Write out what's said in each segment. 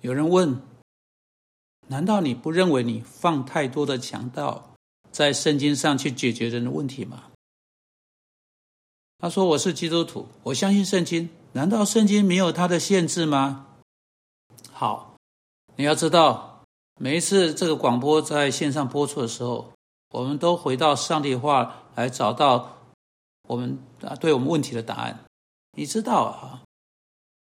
有人问：难道你不认为你放太多的强盗在圣经上去解决人的问题吗？他说：“我是基督徒，我相信圣经。难道圣经没有它的限制吗？”好，你要知道，每一次这个广播在线上播出的时候，我们都回到上帝话来找到我们啊对我们问题的答案。你知道啊，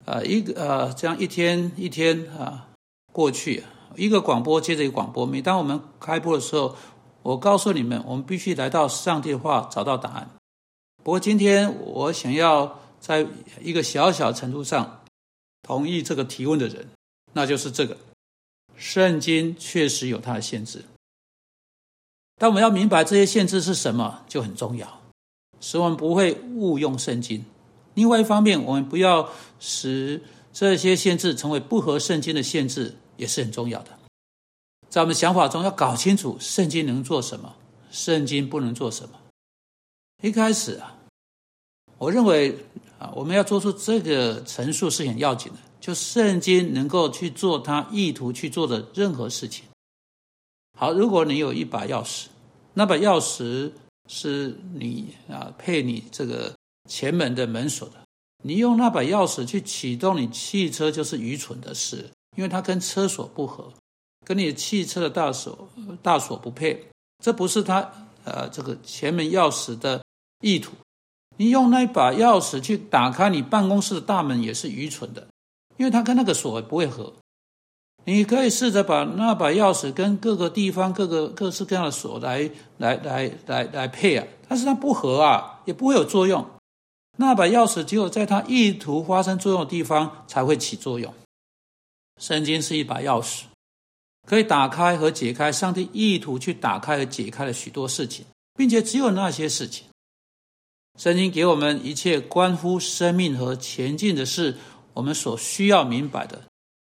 啊一个呃这样一天一天啊过去，一个广播接着一个广播。每当我们开播的时候，我告诉你们，我们必须来到上帝的话找到答案。不过今天我想要在一个小小程度上同意这个提问的人。那就是这个，圣经确实有它的限制，但我们要明白这些限制是什么就很重要，使我们不会误用圣经。另外一方面，我们不要使这些限制成为不合圣经的限制，也是很重要的。在我们想法中，要搞清楚圣经能做什么，圣经不能做什么。一开始啊，我认为啊，我们要做出这个陈述是很要紧的。就圣经能够去做他意图去做的任何事情。好，如果你有一把钥匙，那把钥匙是你啊配你这个前门的门锁的，你用那把钥匙去启动你汽车就是愚蠢的事，因为它跟车锁不合，跟你汽车的大锁大锁不配，这不是他呃这个前门钥匙的意图。你用那把钥匙去打开你办公室的大门也是愚蠢的。因为它跟那个锁不会合，你可以试着把那把钥匙跟各个地方、各个各式各样的锁来、来、来、来、来配啊，但是它不合啊，也不会有作用。那把钥匙只有在它意图发生作用的地方才会起作用。圣经是一把钥匙，可以打开和解开上帝意图去打开和解开的许多事情，并且只有那些事情。圣经给我们一切关乎生命和前进的事。我们所需要明白的，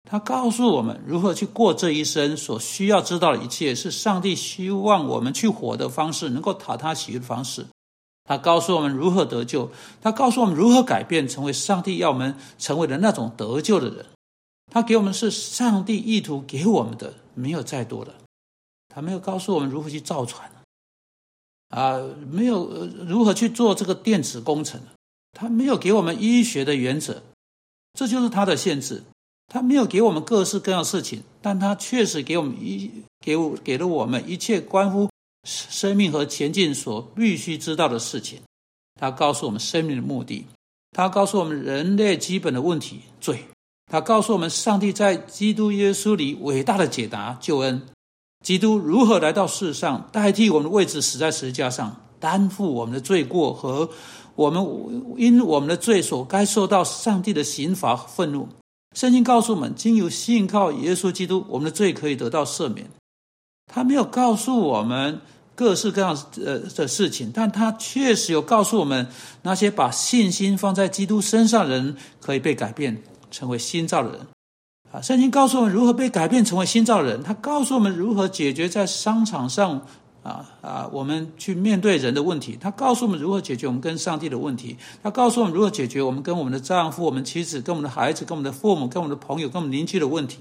他告诉我们如何去过这一生。所需要知道的一切，是上帝希望我们去活的方式，能够讨他喜悦的方式。他告诉我们如何得救，他告诉我们如何改变，成为上帝要我们成为的那种得救的人。他给我们是上帝意图给我们的，没有再多的。他没有告诉我们如何去造船，啊，没有如何去做这个电子工程，他没有给我们医学的原则。这就是他的限制，他没有给我们各式各样事情，但他确实给我们一给我给了我们一切关乎生命和前进所必须知道的事情。他告诉我们生命的目的，他告诉我们人类基本的问题罪，他告诉我们上帝在基督耶稣里伟大的解答救恩，基督如何来到世上代替我们的位置死在十字架上，担负我们的罪过和。我们因我们的罪所该受到上帝的刑罚愤怒。圣经告诉我们，经由信靠耶稣基督，我们的罪可以得到赦免。他没有告诉我们各式各样呃的事情，但他确实有告诉我们，那些把信心放在基督身上的人可以被改变，成为新造的人。啊，圣经告诉我们如何被改变成为新造的人。他告诉我们如何解决在商场上。啊啊！我们去面对人的问题，他告诉我们如何解决我们跟上帝的问题，他告诉我们如何解决我们跟我们的丈夫、我们妻子、跟我们的孩子、跟我们的父母、跟我们的朋友、跟我们邻居的问题。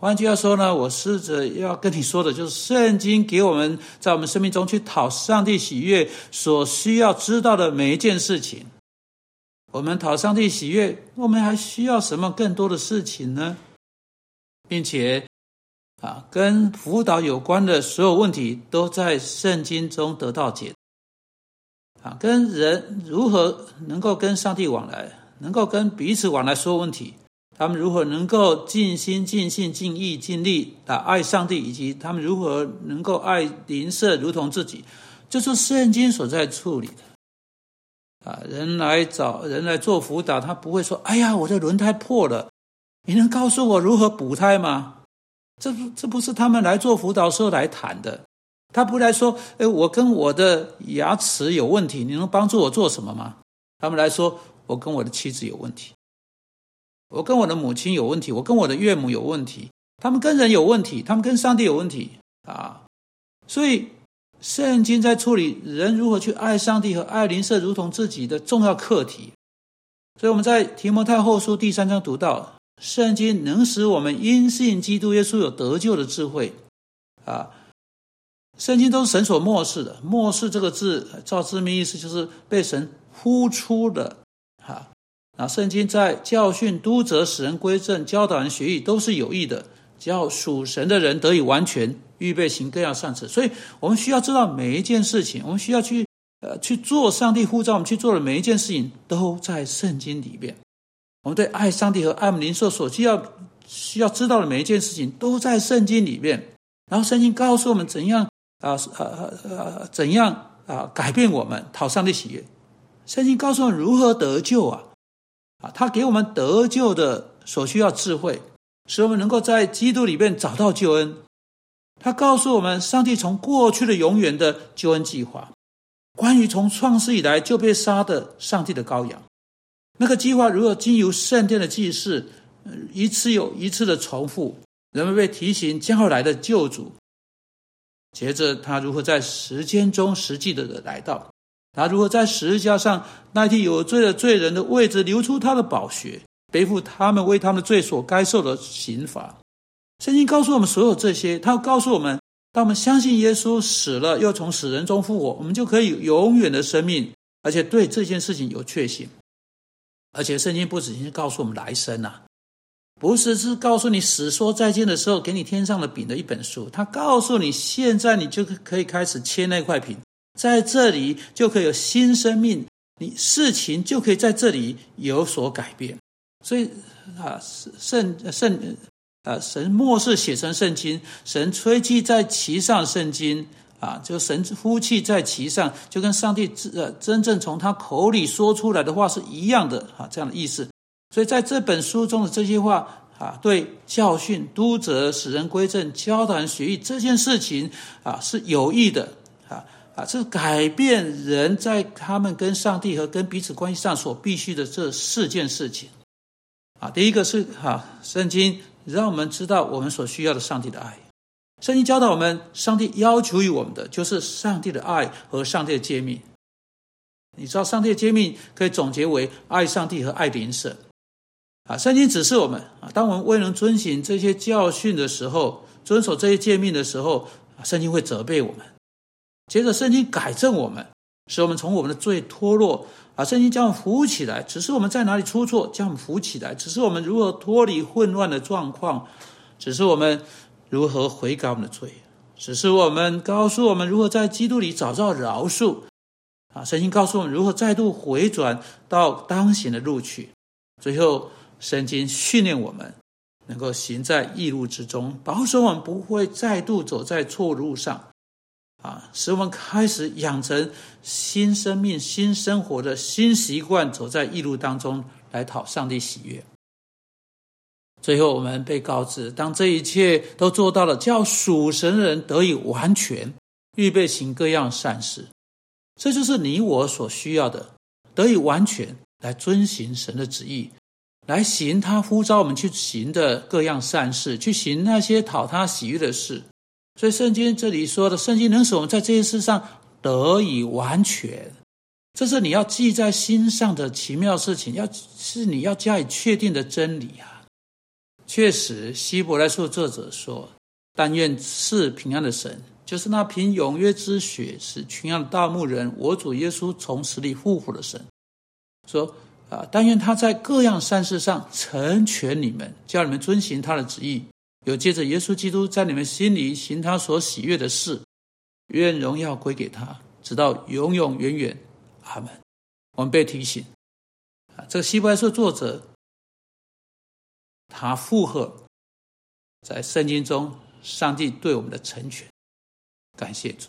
换句话说呢，我试着要跟你说的就是，圣经给我们在我们生命中去讨上帝喜悦所需要知道的每一件事情。我们讨上帝喜悦，我们还需要什么更多的事情呢？并且。啊，跟辅导有关的所有问题都在圣经中得到解。啊，跟人如何能够跟上帝往来，能够跟彼此往来说问题，他们如何能够尽心尽性尽意尽力啊爱上帝，以及他们如何能够爱邻舍如同自己，这是圣经所在处理的。啊，人来找人来做辅导，他不会说：“哎呀，我的轮胎破了，你能告诉我如何补胎吗？”这不，这不是他们来做辅导时候来谈的。他不来说：“哎，我跟我的牙齿有问题，你能帮助我做什么吗？”他们来说：“我跟我的妻子有问题，我跟我的母亲有问题，我跟我的岳母有问题，他们跟人有问题，他们跟上帝有问题啊！”所以，圣经在处理人如何去爱上帝和爱邻舍如同自己的重要课题。所以我们在提摩太后书第三章读到。圣经能使我们因信基督耶稣有得救的智慧啊。圣经都是神所漠视的，漠视这个字，照字面意思就是被神呼出的。那圣经在教训、督责、使人归正、教导人学艺，都是有益的，只要属神的人得以完全，预备行各样善事。所以我们需要知道每一件事情，我们需要去呃去做上帝呼召我们去做的每一件事情，都在圣经里面。我们对爱上帝和爱慕灵兽所需要需要知道的每一件事情，都在圣经里面。然后圣经告诉我们怎样。啊，呃呃，怎样啊改变我们讨上帝喜悦？圣经告诉我们如何得救啊！啊，他给我们得救的所需要智慧，使我们能够在基督里面找到救恩。他告诉我们，上帝从过去的永远的救恩计划，关于从创世以来就被杀的上帝的羔羊，那个计划如何经由圣殿的祭祀，一次又一次的重复，人们被提醒将要来的救主。接着，他如何在时间中实际的来到？他如何在十字架上代替有罪的罪人的位置，流出他的宝血，背负他们为他们的罪所该受的刑罚？圣经告诉我们所有这些，他告诉我们：当我们相信耶稣死了，又从死人中复活，我们就可以永远的生命，而且对这件事情有确信。而且，圣经不止是告诉我们来生呐。不是，是告诉你死说再见的时候给你天上的饼的一本书。他告诉你，现在你就可以开始切那块饼，在这里就可以有新生命，你事情就可以在这里有所改变。所以啊，圣圣啊，神末世写成圣经，神吹气在其上，圣经啊，就神呼气在其上，就跟上帝呃真正从他口里说出来的话是一样的啊，这样的意思。所以在这本书中的这些话啊，对教训、督责、使人归正、教导人学艺这件事情啊，是有益的啊啊，是改变人在他们跟上帝和跟彼此关系上所必须的这四件事情啊。第一个是哈，圣经让我们知道我们所需要的上帝的爱。圣经教导我们，上帝要求于我们的就是上帝的爱和上帝的诫命。你知道，上帝的诫命可以总结为爱上帝和爱邻舍。啊，圣经指示我们啊，当我们未能遵循这些教训的时候，遵守这些诫命的时候，圣经会责备我们。接着，圣经改正我们，使我们从我们的罪脱落。啊，圣经将我们扶起来，只是我们在哪里出错，将我们扶起来，只是我们如何脱离混乱的状况，只是我们如何悔改我们的罪，只是我们告诉我们如何在基督里找到饶恕。啊，圣经告诉我们如何再度回转到当行的路去，最后。圣经训练我们，能够行在义路之中，保守我们不会再度走在错路上，啊，使我们开始养成新生命、新生活的新习惯，走在义路当中来讨上帝喜悦。最后，我们被告知，当这一切都做到了，叫属神的人得以完全，预备行各样善事，这就是你我所需要的，得以完全来遵行神的旨意。来行他呼召我们去行的各样善事，去行那些讨他喜悦的事。所以圣经这里说的，圣经能使我们在这些事上得以完全。这是你要记在心上的奇妙事情，要是你要加以确定的真理啊。确实，希伯来书作者说：“但愿赐平安的神，就是那凭永约之血使群羊大牧人，我主耶稣从死里复活的神。”说。啊！但愿他在各样善事上成全你们，叫你们遵行他的旨意，有借着耶稣基督在你们心里行他所喜悦的事。愿荣耀归给他，直到永永远远。阿门。我们被提醒啊，这个希伯来书作者他附和在圣经中上帝对我们的成全，感谢主。